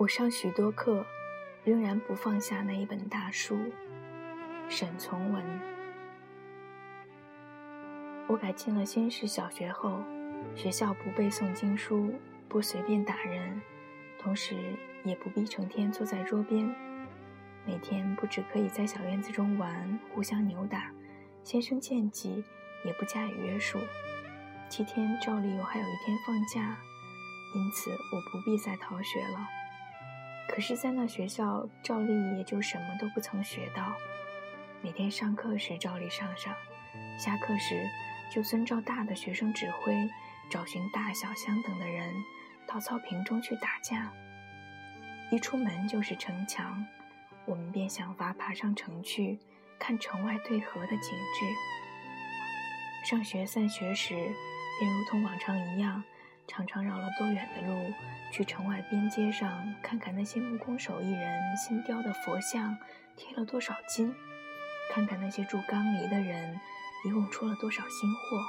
我上许多课，仍然不放下那一本大书。沈从文。我改进了新式小学后，学校不背诵经书，不随便打人，同时也不必成天坐在桌边。每天不只可以在小院子中玩，互相扭打，先生见计，也不加以约束。七天照例我还有一天放假，因此我不必再逃学了。可是，在那学校，照例也就什么都不曾学到。每天上课时照例上上，下课时就遵照大的学生指挥，找寻大小相等的人，到草坪中去打架。一出门就是城墙。我们便想法爬上城去，看城外对河的景致。上学散学时，便如同往常一样，常常绕了多远的路，去城外边街上看看那些木工手艺人新雕的佛像贴了多少金，看看那些铸缸梨的人一共出了多少新货，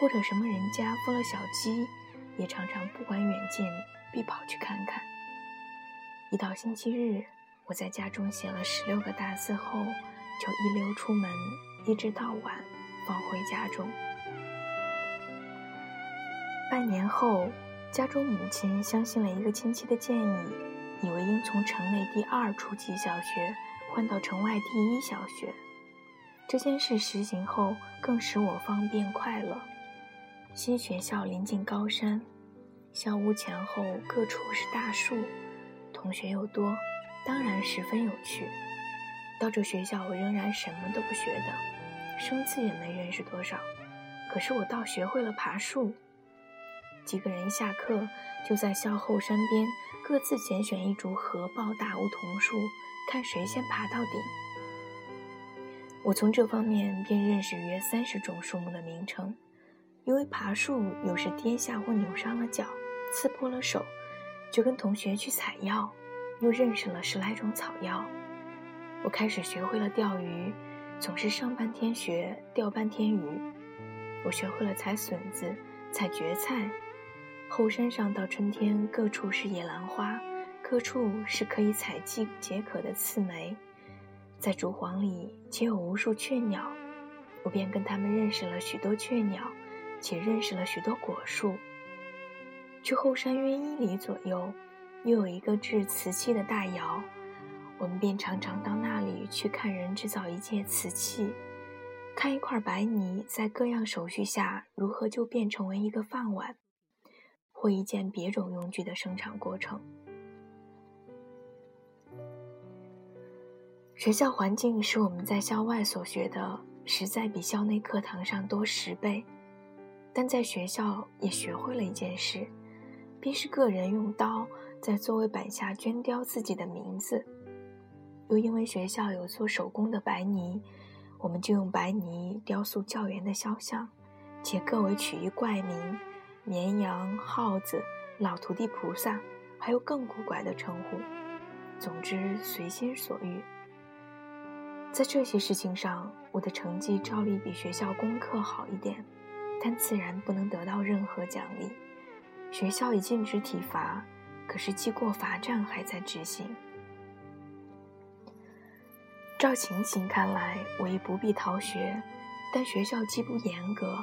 或者什么人家孵了小鸡，也常常不管远近，必跑去看看。一到星期日，我在家中写了十六个大字后，就一溜出门，一直到晚放回家中。半年后，家中母亲相信了一个亲戚的建议，以为应从城内第二初级小学换到城外第一小学。这件事实行后，更使我方便快乐。新学校临近高山，校屋前后各处是大树。同学又多，当然十分有趣。到这学校，我仍然什么都不学的，生字也没认识多少。可是我倒学会了爬树。几个人下课就在校后山边各自拣选一株合抱大梧桐树，看谁先爬到顶。我从这方面便认识约三十种树木的名称，因为爬树有时跌下或扭伤了脚，刺破了手。就跟同学去采药，又认识了十来种草药。我开始学会了钓鱼，总是上半天学，钓半天鱼。我学会了采笋子，采蕨菜。后山上到春天，各处是野兰花，各处是可以采季解渴的刺梅。在竹幌里，且有无数雀鸟，我便跟他们认识了许多雀鸟，且认识了许多果树。去后山约一里左右，又有一个制瓷器的大窑，我们便常常到那里去看人制造一件瓷器，看一块白泥在各样手续下如何就变成为一个饭碗，或一件别种用具的生产过程。学校环境使我们在校外所学的实在比校内课堂上多十倍，但在学校也学会了一件事。便是个人用刀在座位板下镌雕自己的名字，又因为学校有做手工的白泥，我们就用白泥雕塑教员的肖像，且各为取一怪名：绵羊、耗子、老徒弟菩萨，还有更古怪的称呼。总之，随心所欲。在这些事情上，我的成绩照例比学校功课好一点，但自然不能得到任何奖励。学校已禁止体罚，可是记过罚站还在执行。照情形看来，我亦不必逃学，但学校既不严格，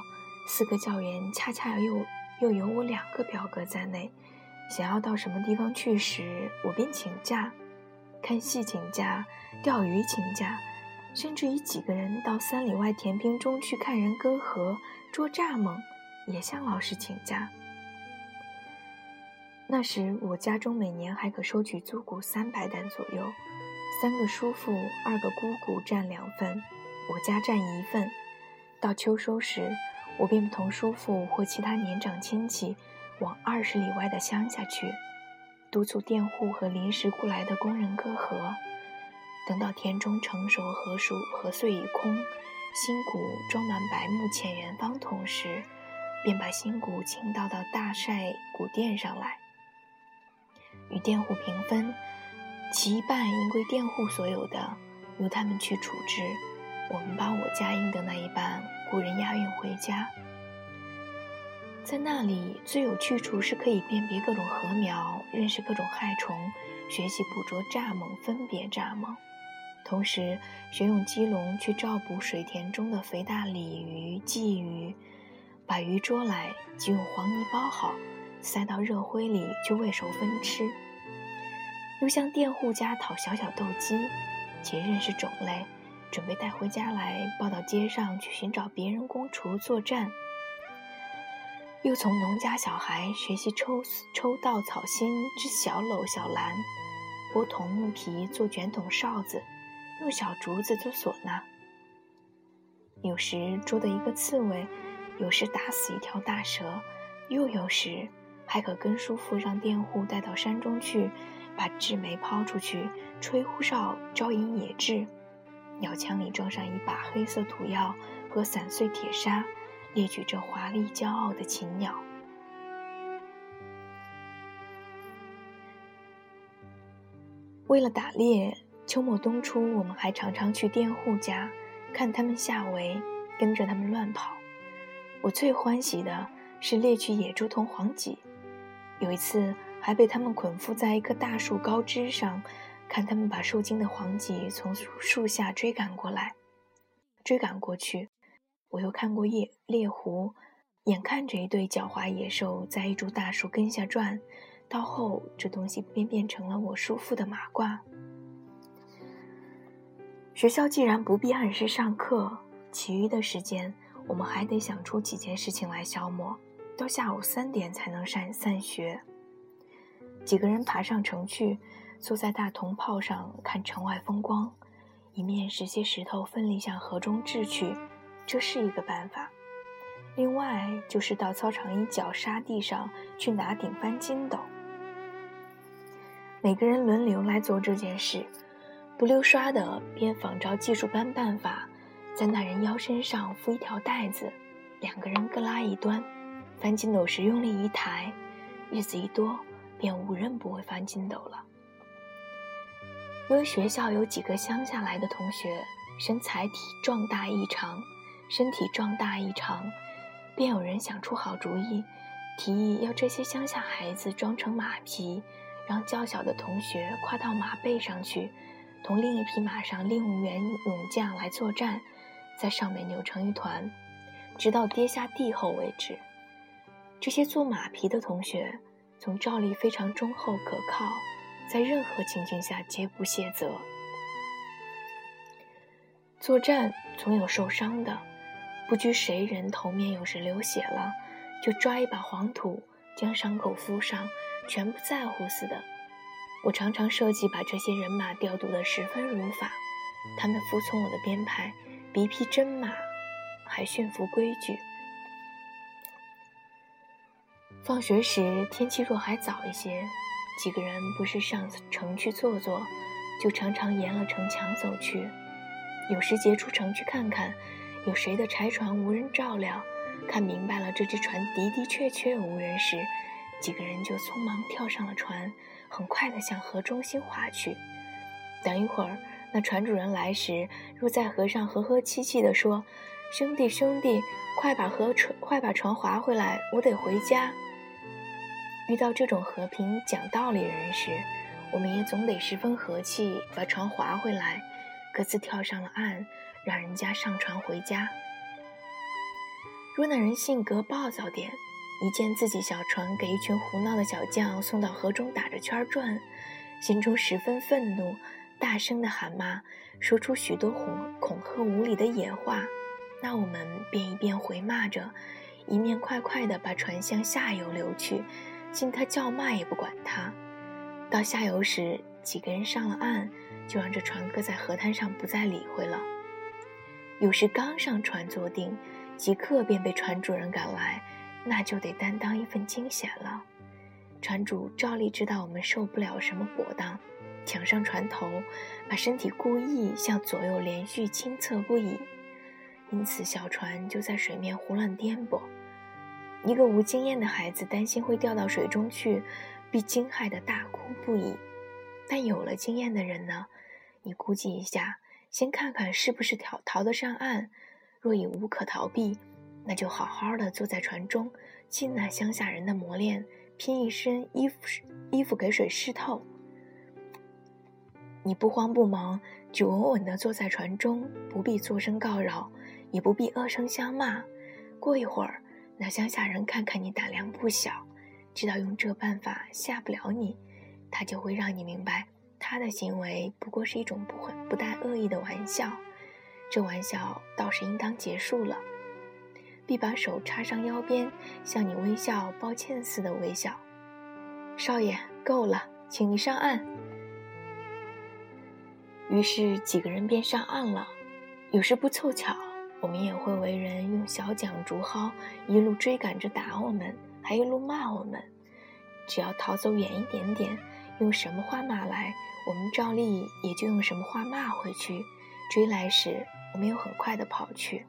四个教员恰恰又又有我两个表哥在内，想要到什么地方去时，我便请假，看戏请假，钓鱼请假，甚至于几个人到三里外田坪中去看人割禾、捉蚱蜢，也向老师请假。那时我家中每年还可收取租谷三百担左右，三个叔父、二个姑姑占两份，我家占一份。到秋收时，我便同叔父或其他年长亲戚往二十里外的乡下去，督促佃户和临时雇来的工人割禾。等到田中成熟禾熟，禾穗已空，新谷装满白木浅圆方桶时，便把新谷倾倒到大晒谷垫上来。与佃户平分，其一半应归佃户所有的，由他们去处置。我们把我家应得那一半雇人押运回家。在那里最有去处是可以辨别各种禾苗，认识各种害虫，学习捕捉蚱蜢，分别蚱蜢，同时学用鸡笼去照捕水田中的肥大鲤鱼、鲫鱼，把鱼捉来，即用黄泥包好，塞到热灰里就喂熟分吃。又向佃户家讨小小斗鸡，且认识种类，准备带回家来抱到街上去寻找别人公厨作战。又从农家小孩学习抽抽稻草芯织小篓小篮，剥桐木皮做卷筒哨子，用小竹子做唢呐。有时捉得一个刺猬，有时打死一条大蛇，又有时还可跟叔父让佃户带到山中去。把雉梅抛出去，吹呼哨招引野雉，鸟枪里装上一把黑色土药和散碎铁砂，列举这华丽骄傲的禽鸟。为了打猎，秋末冬初，我们还常常去佃户家，看他们下围，跟着他们乱跑。我最欢喜的是猎取野猪同黄麂。有一次。还被他们捆缚在一棵大树高枝上，看他们把受惊的黄麂从树下追赶过来，追赶过去。我又看过猎猎狐，眼看着一对狡猾野兽在一株大树根下转，到后这东西便变成了我叔父的马褂。学校既然不必按时上课，其余的时间我们还得想出几件事情来消磨，到下午三点才能散散学。几个人爬上城去，坐在大铜炮上看城外风光，一面拾些石头奋力向河中掷去，这是一个办法。另外就是到操场一角沙地上去拿顶翻筋斗。每个人轮流来做这件事，不溜刷的便仿照技术班办法，在那人腰身上敷一条带子，两个人各拉一端，翻筋斗时用力一抬，日子一多。便无人不会翻筋斗了。因为学校有几个乡下来的同学，身材体壮大异常，身体壮大异常，便有人想出好主意，提议要这些乡下孩子装成马匹，让较小的同学跨到马背上去，同另一匹马上另援勇将来作战，在上面扭成一团，直到跌下地后为止。这些做马匹的同学。从照例非常忠厚可靠，在任何情形下皆不卸责。作战总有受伤的，不拘谁人头面有时流血了，就抓一把黄土将伤口敷上，全不在乎似的。我常常设计把这些人马调度得十分如法，他们服从我的编排，比一匹真马还驯服规矩。放学时，天气若还早一些，几个人不是上城去坐坐，就常常沿了城墙走去。有时截出城去看看，有谁的柴船无人照料，看明白了这只船的的确确无人时，几个人就匆忙跳上了船，很快地向河中心划去。等一会儿，那船主人来时，若在河上和和气气地说：“兄弟，兄弟，快把河船，快把船划回来，我得回家。”遇到这种和平讲道理人时，我们也总得十分和气，把船划回来，各自跳上了岸，让人家上船回家。若那人性格暴躁点，一见自己小船给一群胡闹的小将送到河中打着圈转，心中十分愤怒，大声的喊骂，说出许多恐恐吓无理的野话，那我们便一边回骂着，一面快快的把船向下游流去。见他叫骂也不管他，到下游时，几个人上了岸，就让这船搁在河滩上，不再理会了。有时刚上船坐定，即刻便被船主人赶来，那就得担当一份惊险了。船主照例知道我们受不了什么果当，抢上船头，把身体故意向左右连续倾侧不已，因此小船就在水面胡乱颠簸。一个无经验的孩子担心会掉到水中去，必惊骇的大哭不已。但有了经验的人呢？你估计一下，先看看是不是逃逃得上岸。若已无可逃避，那就好好的坐在船中，尽那乡下人的磨练，拼一身衣服衣服给水湿透。你不慌不忙，就稳稳的坐在船中，不必作声告扰，也不必恶声相骂。过一会儿，那乡下人看看你胆量不小，知道用这办法吓不了你，他就会让你明白，他的行为不过是一种不不带恶意的玩笑。这玩笑倒是应当结束了，必把手插上腰边，向你微笑抱歉似的微笑。少爷，够了，请你上岸。于是几个人便上岸了。有时不凑巧，我们也会为人用小桨竹篙一路追赶着打我们，还一路骂我们。只要逃走远一点点，用什么话骂来，我们照例也就用什么话骂回去。追来时，我们又很快的跑去。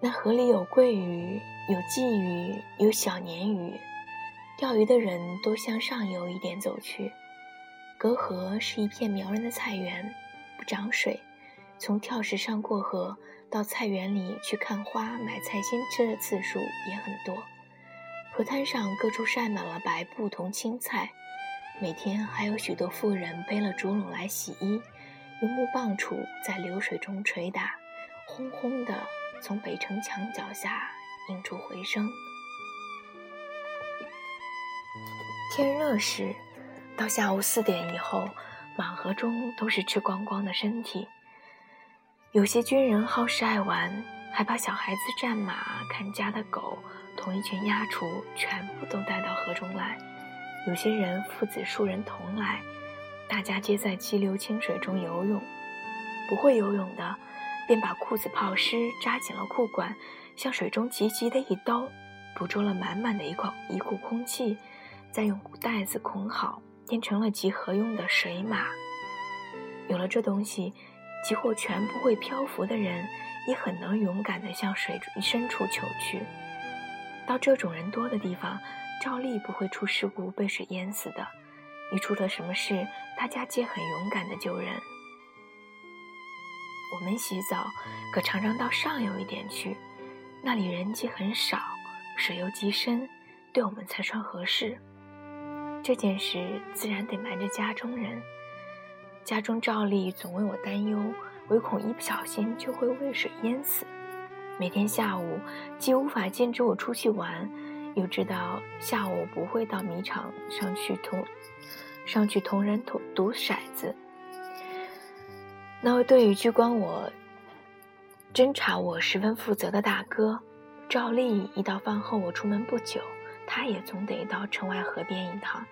那河里有桂鱼，有鲫鱼，有小鲶鱼。钓鱼的人都向上游一点走去，隔河是一片苗人的菜园，不涨水。从跳石上过河到菜园里去看花、买菜心吃的次数也很多。河滩上各处晒满了白布同青菜，每天还有许多妇人背了竹篓来洗衣，用木棒杵在流水中捶打，轰轰的从北城墙脚下映出回声。天热时，到下午四点以后，满河中都是吃光光的身体。有些军人好事爱玩，还把小孩子、战马、看家的狗同一群鸭雏全部都带到河中来。有些人父子数人同来，大家皆在激流清水中游泳。不会游泳的，便把裤子泡湿，扎紧了裤管，向水中急急的一兜，捕捉了满满的一口一股空气。再用袋子捆好，变成了集合用的水马。有了这东西，几乎全部会漂浮的人，也很能勇敢地向水深处求去。到这种人多的地方，照例不会出事故被水淹死的。一出了什么事，大家皆很勇敢地救人。我们洗澡，可常常到上游一点去，那里人迹很少，水又极深，对我们才算合适。这件事自然得瞒着家中人，家中照例总为我担忧，唯恐一不小心就会为水淹死。每天下午既无法禁止我出去玩，又知道下午不会到米场上去同上去同人赌赌骰子。那位对于居光我侦查我十分负责的大哥，照例一到饭后我出门不久。他也总得到城外河边一趟，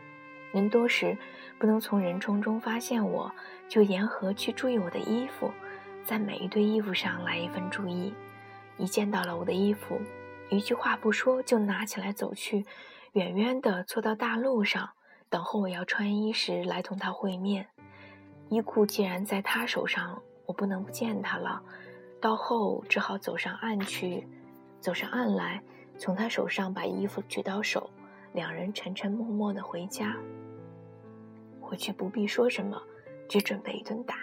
人多时不能从人丛中发现我，就沿河去注意我的衣服，在每一堆衣服上来一份注意。一见到了我的衣服，一句话不说就拿起来走去，远远地坐到大路上，等候我要穿衣时来同他会面。衣裤既然在他手上，我不能不见他了。到后只好走上岸去，走上岸来。从他手上把衣服举到手，两人沉沉默默地回家。回去不必说什么，只准备一顿打。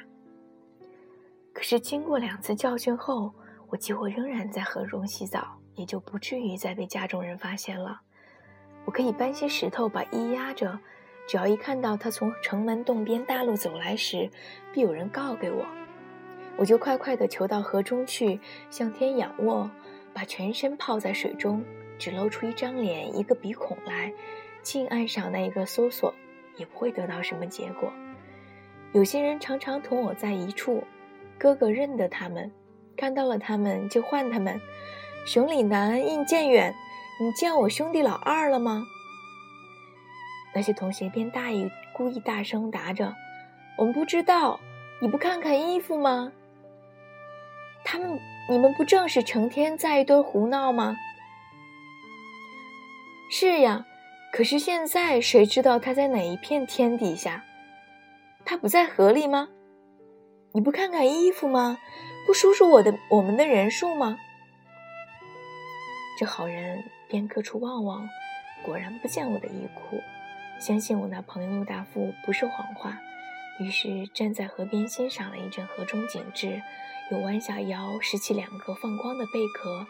可是经过两次教训后，我几乎仍然在河中洗澡，也就不至于再被家中人发现了。我可以搬些石头把衣压着，只要一看到他从城门洞边大路走来时，必有人告给我，我就快快地求到河中去，向天仰卧。把全身泡在水中，只露出一张脸、一个鼻孔来，近岸上那一个搜索，也不会得到什么结果。有些人常常同我在一处，哥哥认得他们，看到了他们就唤他们：“熊里南应见远，你见我兄弟老二了吗？”那些同学便大意，故意大声答着：“我们不知道，你不看看衣服吗？”他们。你们不正是成天在一堆胡闹吗？是呀，可是现在谁知道他在哪一片天底下？他不在河里吗？你不看看衣服吗？不数数我的我们的人数吗？这好人便各处望望，果然不见我的衣裤，相信我那朋友陆大富不是谎话，于是站在河边欣赏了一阵河中景致。又弯下腰拾起两个放光的贝壳，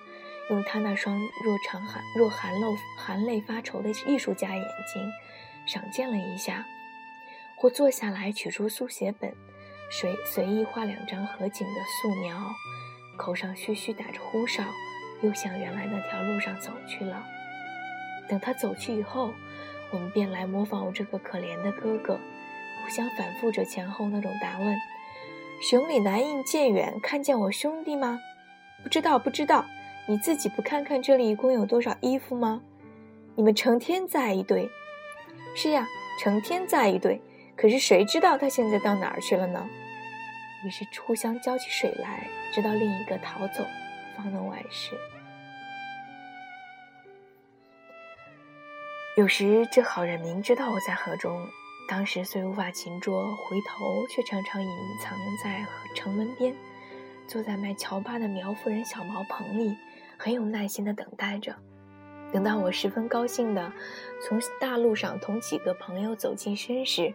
用他那双若长含若含露含泪发愁的艺术家眼睛赏鉴了一下，或坐下来取出速写本，随随意画两张合景的素描，口上嘘嘘打着呼哨，又向原来那条路上走去了。等他走去以后，我们便来模仿我这个可怜的哥哥，互相反复着前后那种答问：“熊里南印渐远，看见我兄弟吗？不知道，不知道。你自己不看看这里一共有多少衣服吗？你们成天在一堆。是呀，成天在一堆。可是谁知道他现在到哪儿去了呢？于是互相浇起水来，直到另一个逃走，方能完事。”有时这好人明知道我在河中，当时虽无法擒捉，回头却常常隐藏在城门边，坐在卖乔巴的苗夫人小茅棚里，很有耐心地等待着。等到我十分高兴地从大路上同几个朋友走近身时，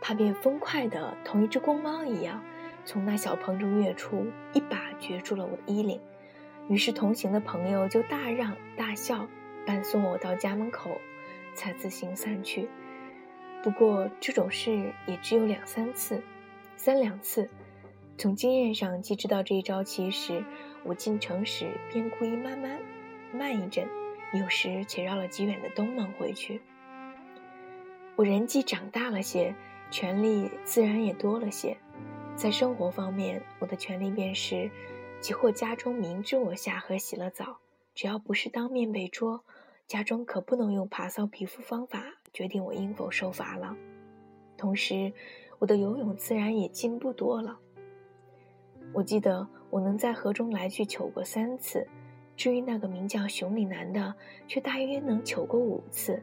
他便飞快地同一只公猫一样，从那小棚中跃出，一把攫住了我的衣领。于是同行的朋友就大嚷大笑，伴送我到家门口。才自行散去。不过这种事也只有两三次，三两次。从经验上既知道这一招其实我进城时便故意慢慢慢一阵，有时且绕了极远的东门回去。我人既长大了些，权力自然也多了些。在生活方面，我的权利便是，即或家中明知我下河洗了澡，只要不是当面被捉。家中可不能用爬扫皮肤方法决定我应否受罚了。同时，我的游泳自然也进步多了。我记得我能在河中来去求过三次，至于那个名叫熊里南的，却大约能求过五次。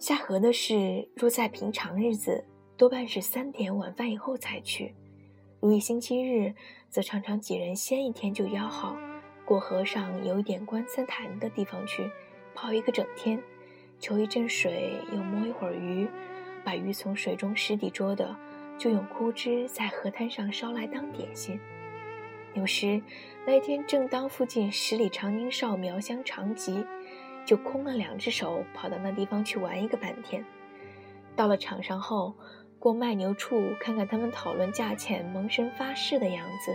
下河的事，若在平常日子，多半是三点晚饭以后才去；如一星期日，则常常几人先一天就邀好。过河上有一点观三潭的地方去，泡一个整天，求一阵水，又摸一会儿鱼，把鱼从水中湿底捉的，就用枯枝在河滩上烧来当点心。有时那一天正当附近十里长宁哨苗香长集，就空了两只手，跑到那地方去玩一个半天。到了场上后，过卖牛处看看他们讨论价钱、蒙神发誓的样子，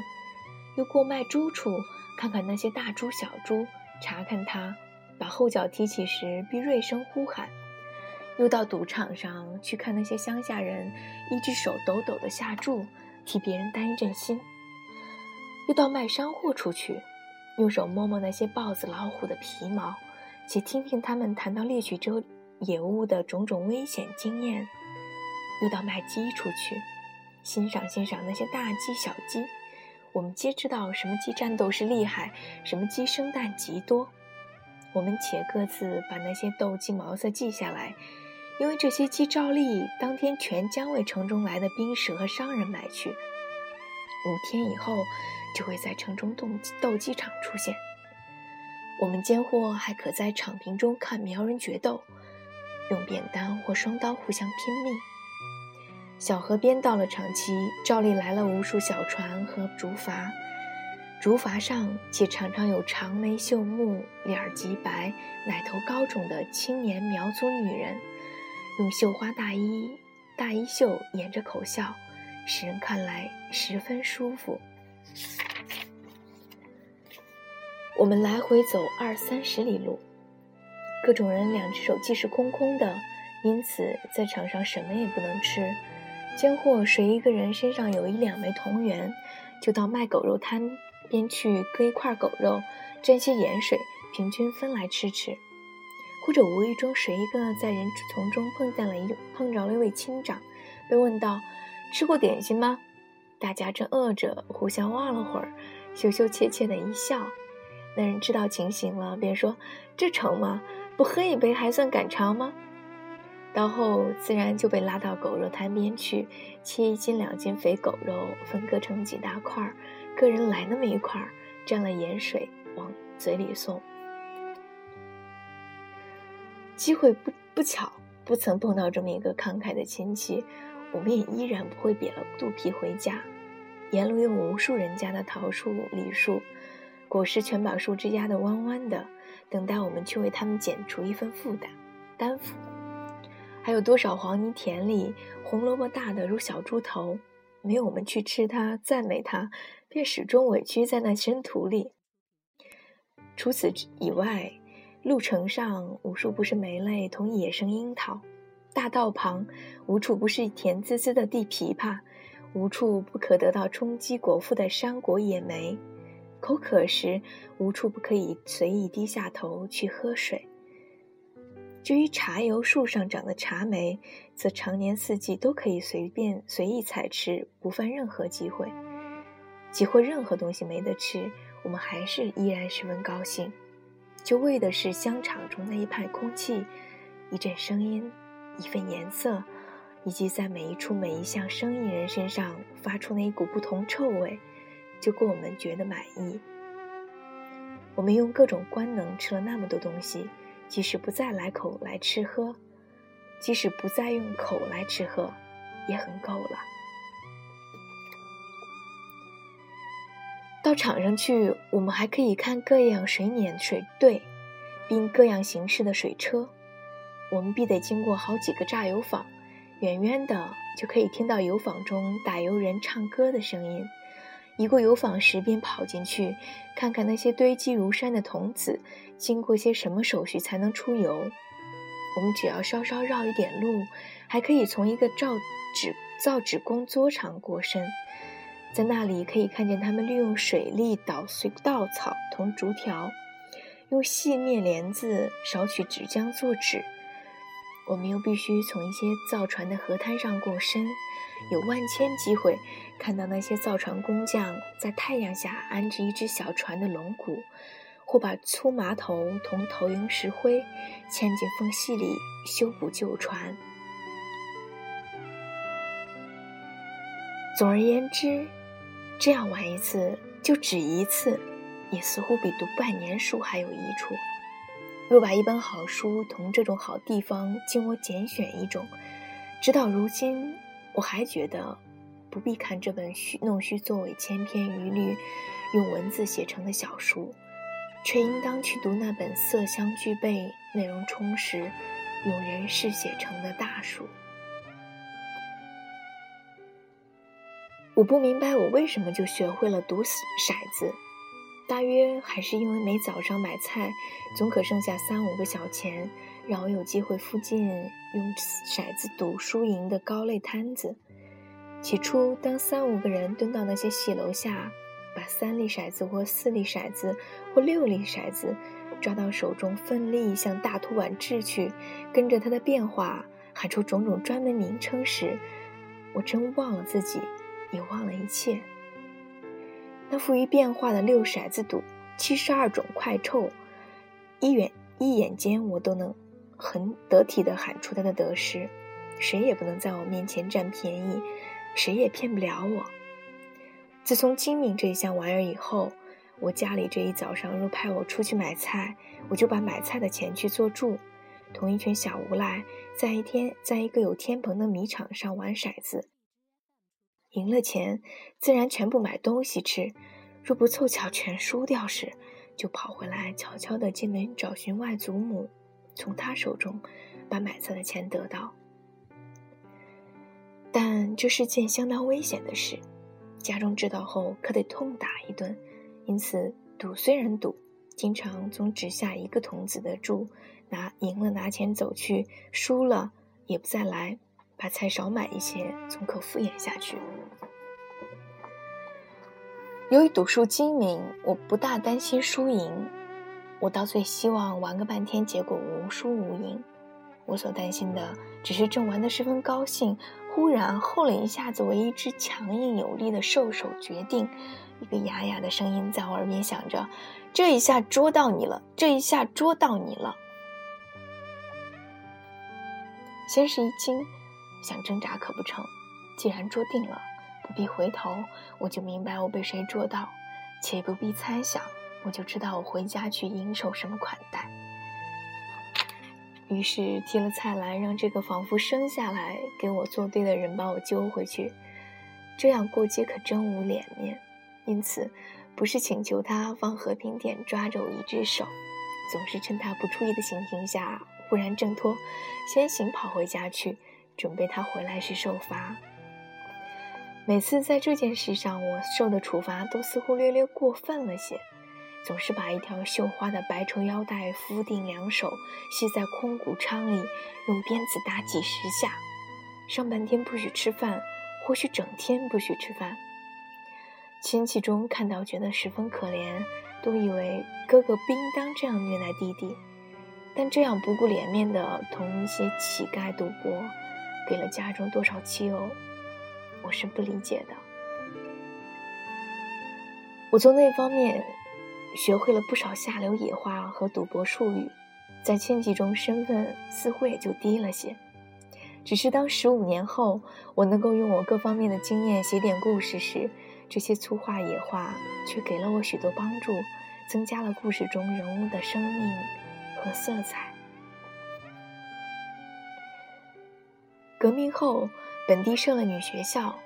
又过卖猪处。看看那些大猪小猪，查看他把后脚提起时必锐声呼喊；又到赌场上去看那些乡下人，一只手抖抖的下注，替别人担一阵心；又到卖山货出去，用手摸摸那些豹子老虎的皮毛，且听听他们谈到猎取这野物的种种危险经验；又到卖鸡出去，欣赏欣赏那些大鸡小鸡。我们皆知道什么鸡战斗是厉害，什么鸡生蛋极多。我们且各自把那些斗鸡毛色记下来，因为这些鸡照例当天全将为城中来的兵士和商人买去。五天以后就会在城中斗斗鸡场出现。我们间或还可在场坪中看苗人决斗，用扁担或双刀互相拼命。小河边到了场期，照例来了无数小船和竹筏，竹筏上且常常有长眉秀目、脸儿极白、奶头高肿的青年苗族女人，用绣花大衣、大衣袖掩着口笑，使人看来十分舒服。我们来回走二三十里路，各种人两只手既是空空的，因此在场上什么也不能吃。间或谁一个人身上有一两枚铜元，就到卖狗肉摊边去割一块狗肉，蘸些盐水，平均分来吃吃；或者无意中谁一个在人丛中碰见了一碰着了一位亲长，被问道：“吃过点心吗？”大家正饿着，互相望了会儿，羞羞怯怯的一笑。那人知道情形了，便说：“这成吗？不喝一杯还算赶场吗？”到后自然就被拉到狗肉摊边去，切一斤两斤肥狗肉，分割成几大块儿，个人来那么一块儿，蘸了盐水往嘴里送。机会不不巧，不曾碰到这么一个慷慨的亲戚，我们也依然不会瘪了肚皮回家。沿路有无数人家的桃树、梨树，果实全把树枝压得弯弯的，等待我们去为他们减除一份负担、担负。还有多少黄泥田里，红萝卜大的如小猪头，没有我们去吃它、赞美它，便始终委屈在那深土里。除此以外，路程上无数不是梅类同野生樱桃，大道旁无处不是甜滋滋的地枇杷。无处不可得到充饥果腹的山果野莓，口渴时无处不可以随意低下头去喝水。至于茶油树上长的茶梅，则常年四季都可以随便随意采吃，不犯任何忌讳。几乎任何东西没得吃，我们还是依然十分高兴，就为的是香肠中的一派空气、一阵声音、一份颜色。以及在每一处每一项生意人身上发出那一股不同臭味，就够我们觉得满意。我们用各种官能吃了那么多东西，即使不再来口来吃喝，即使不再用口来吃喝，也很够了。到场上去，我们还可以看各样水碾水队，并各样形式的水车。我们必得经过好几个榨油坊。远远的就可以听到油坊中打油人唱歌的声音。一过油坊时，便跑进去看看那些堆积如山的铜子经过些什么手续才能出油。我们只要稍稍绕一点路，还可以从一个造纸造纸工作场过身，在那里可以看见他们利用水力捣碎稻草同竹条，用细面帘子少取纸浆做纸。我们又必须从一些造船的河滩上过身，有万千机会看到那些造船工匠在太阳下安置一只小船的龙骨，或把粗麻头同投影石灰嵌进缝隙里修补旧船。总而言之，这样玩一次就只一次，也似乎比读半年书还有益处。若把一本好书同这种好地方经我拣选一种，直到如今，我还觉得不必看这本虚弄虚作伪、千篇一律用文字写成的小书，却应当去读那本色香俱备、内容充实、用人事写成的大书。我不明白我为什么就学会了赌骰子。大约还是因为每早上买菜，总可剩下三五个小钱，让我有机会附近用骰子赌输赢的高类摊子。起初，当三五个人蹲到那些戏楼下，把三粒骰子或四粒骰子或六粒骰子抓到手中，奋力向大土碗掷去，跟着它的变化喊出种种专门名称时，我真忘了自己，也忘了一切。那富于变化的六骰子赌，七十二种快臭，一眼一眼间我都能很得体地喊出他的得失，谁也不能在我面前占便宜，谁也骗不了我。自从精明这一项玩意儿以后，我家里这一早上若派我出去买菜，我就把买菜的钱去做注，同一群小无赖在一天在一个有天棚的米场上玩骰子。赢了钱，自然全部买东西吃；若不凑巧全输掉时，就跑回来悄悄地进门找寻外祖母，从他手中把买菜的钱得到。但这是件相当危险的事，家中知道后可得痛打一顿。因此，赌虽然赌，经常总只下一个童子的注，拿赢了拿钱走去，输了也不再来。把菜少买一些，总可敷衍下去。由于赌术精明，我不大担心输赢。我倒最希望玩个半天，结果无输无赢。我所担心的，只是正玩得十分高兴，忽然后了一下子，为一只强硬有力的兽手决定，一个哑哑的声音在我耳边响着：“这一下捉到你了，这一下捉到你了。”先是一惊。想挣扎可不成，既然捉定了，不必回头，我就明白我被谁捉到；且不必猜想，我就知道我回家去应受什么款待。于是提了菜篮，让这个仿佛生下来给我作对的人把我揪回去。这样过街可真无脸面，因此不是请求他放和平点抓着我一只手，总是趁他不注意的情形下忽然挣脱，先行跑回家去，准备他回来时受罚。每次在这件事上，我受的处罚都似乎略略过分了些，总是把一条绣花的白绸腰带敷定两手，系在空谷仓里，用鞭子打几十下，上半天不许吃饭。或许整天不许吃饭，亲戚中看到觉得十分可怜，都以为哥哥不应当这样虐待弟弟。但这样不顾脸面的同一些乞丐赌博，给了家中多少汽油，我是不理解的。我从那方面学会了不少下流野话和赌博术语，在亲戚中身份似乎也就低了些。只是当十五年后，我能够用我各方面的经验写点故事时，这些粗话野话却给了我许多帮助，增加了故事中人物的生命和色彩。革命后，本地设了女学校，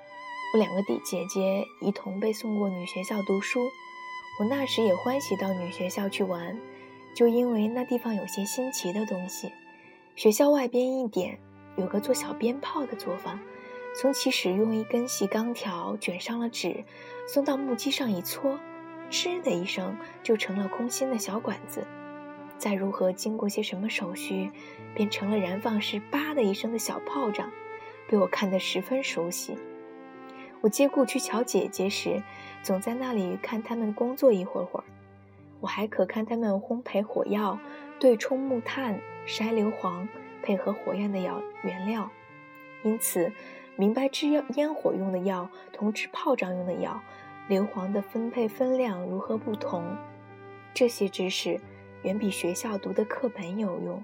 我两个弟姐姐一同被送过女学校读书。我那时也欢喜到女学校去玩，就因为那地方有些新奇的东西。学校外边一点。有个做小鞭炮的作坊，从起始用一根细钢条卷上了纸，送到木屐上一搓，吱的一声就成了空心的小管子。再如何经过些什么手续，变成了燃放时叭的一声的小炮仗，被我看得十分熟悉。我接故去瞧姐姐时，总在那里看他们工作一会儿会儿。我还可看他们烘焙火药、对冲木炭、筛硫磺。配合火焰的药原料，因此明白制药烟火用的药同制炮仗用的药硫磺的分配分量如何不同。这些知识远比学校读的课本有用。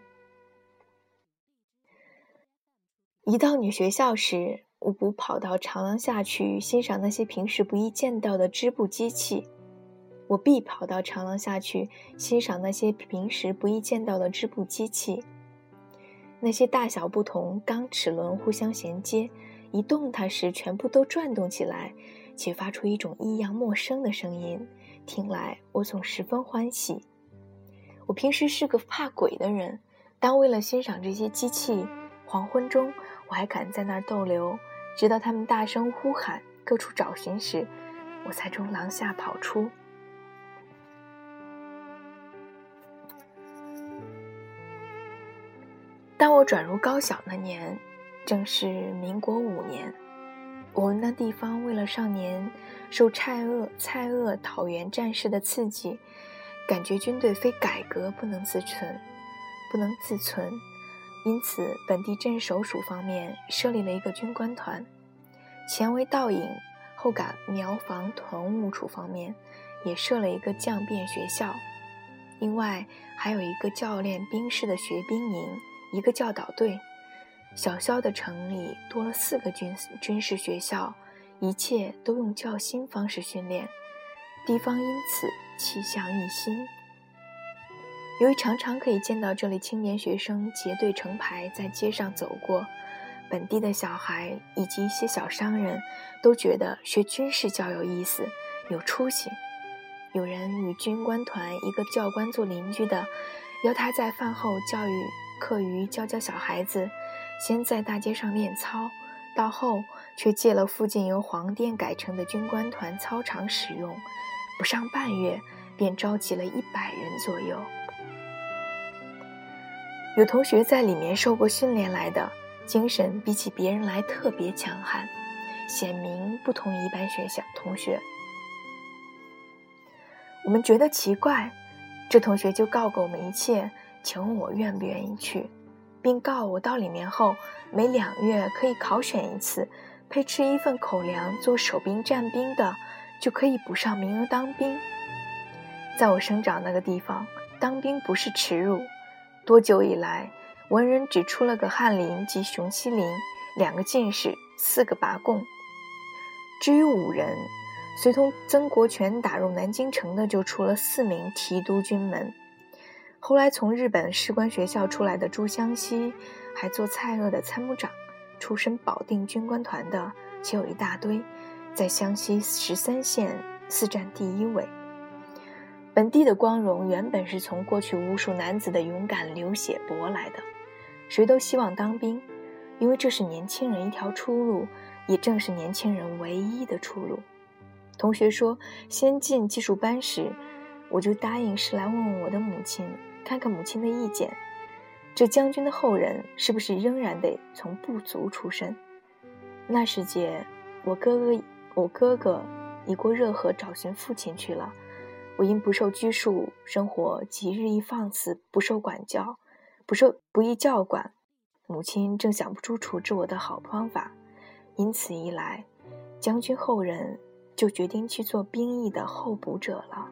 一到女学校时，我不跑到长廊下去欣赏那些平时不易见到的织布机器，我必跑到长廊下去欣赏那些平时不易见到的织布机器。那些大小不同钢齿轮互相衔接，一动它时全部都转动起来，且发出一种异样陌生的声音，听来我总十分欢喜。我平时是个怕鬼的人，但为了欣赏这些机器，黄昏中我还敢在那儿逗留，直到他们大声呼喊、各处找寻时，我才从廊下跑出。当我转入高小那年，正是民国五年。我们那地方为了上年受蔡锷蔡锷讨袁战事的刺激，感觉军队非改革不能自存，不能自存，因此本地镇守署方面设立了一个军官团，前为道营，后赶苗防屯务处方面也设了一个将变学校，另外还有一个教练兵士的学兵营。一个教导队，小肖的城里多了四个军军事学校，一切都用教新方式训练，地方因此气象一新。由于常常可以见到这里青年学生结队成排在街上走过，本地的小孩以及一些小商人，都觉得学军事较有意思、有出息。有人与军官团一个教官做邻居的，邀他在饭后教育。课余教教小孩子，先在大街上练操，到后却借了附近由黄店改成的军官团操场使用，不上半月便召集了一百人左右。有同学在里面受过训练来的，精神比起别人来特别强悍，显明不同一般学校同学。我们觉得奇怪，这同学就告诉我们一切。请问我愿不愿意去，并告我到里面后每两月可以考选一次，配吃一份口粮做守兵站兵的，就可以补上名额当兵。在我生长那个地方，当兵不是耻辱。多久以来，文人只出了个翰林及熊希龄，两个进士，四个拔贡。至于武人，随同曾国荃打入南京城的，就出了四名提督军门。后来从日本士官学校出来的朱湘西，还做蔡锷的参谋长，出身保定军官团的，且有一大堆，在湘西十三县四占第一位。本地的光荣原本是从过去无数男子的勇敢流血搏来的，谁都希望当兵，因为这是年轻人一条出路，也正是年轻人唯一的出路。同学说先进技术班时，我就答应是来问问我的母亲，看看母亲的意见。这将军的后人是不是仍然得从部族出身？那时节，我哥哥我哥哥已过热河找寻父亲去了。我因不受拘束，生活即日益放肆，不受管教，不受不易教管。母亲正想不出处置我的好方法，因此一来，将军后人。就决定去做兵役的候补者了。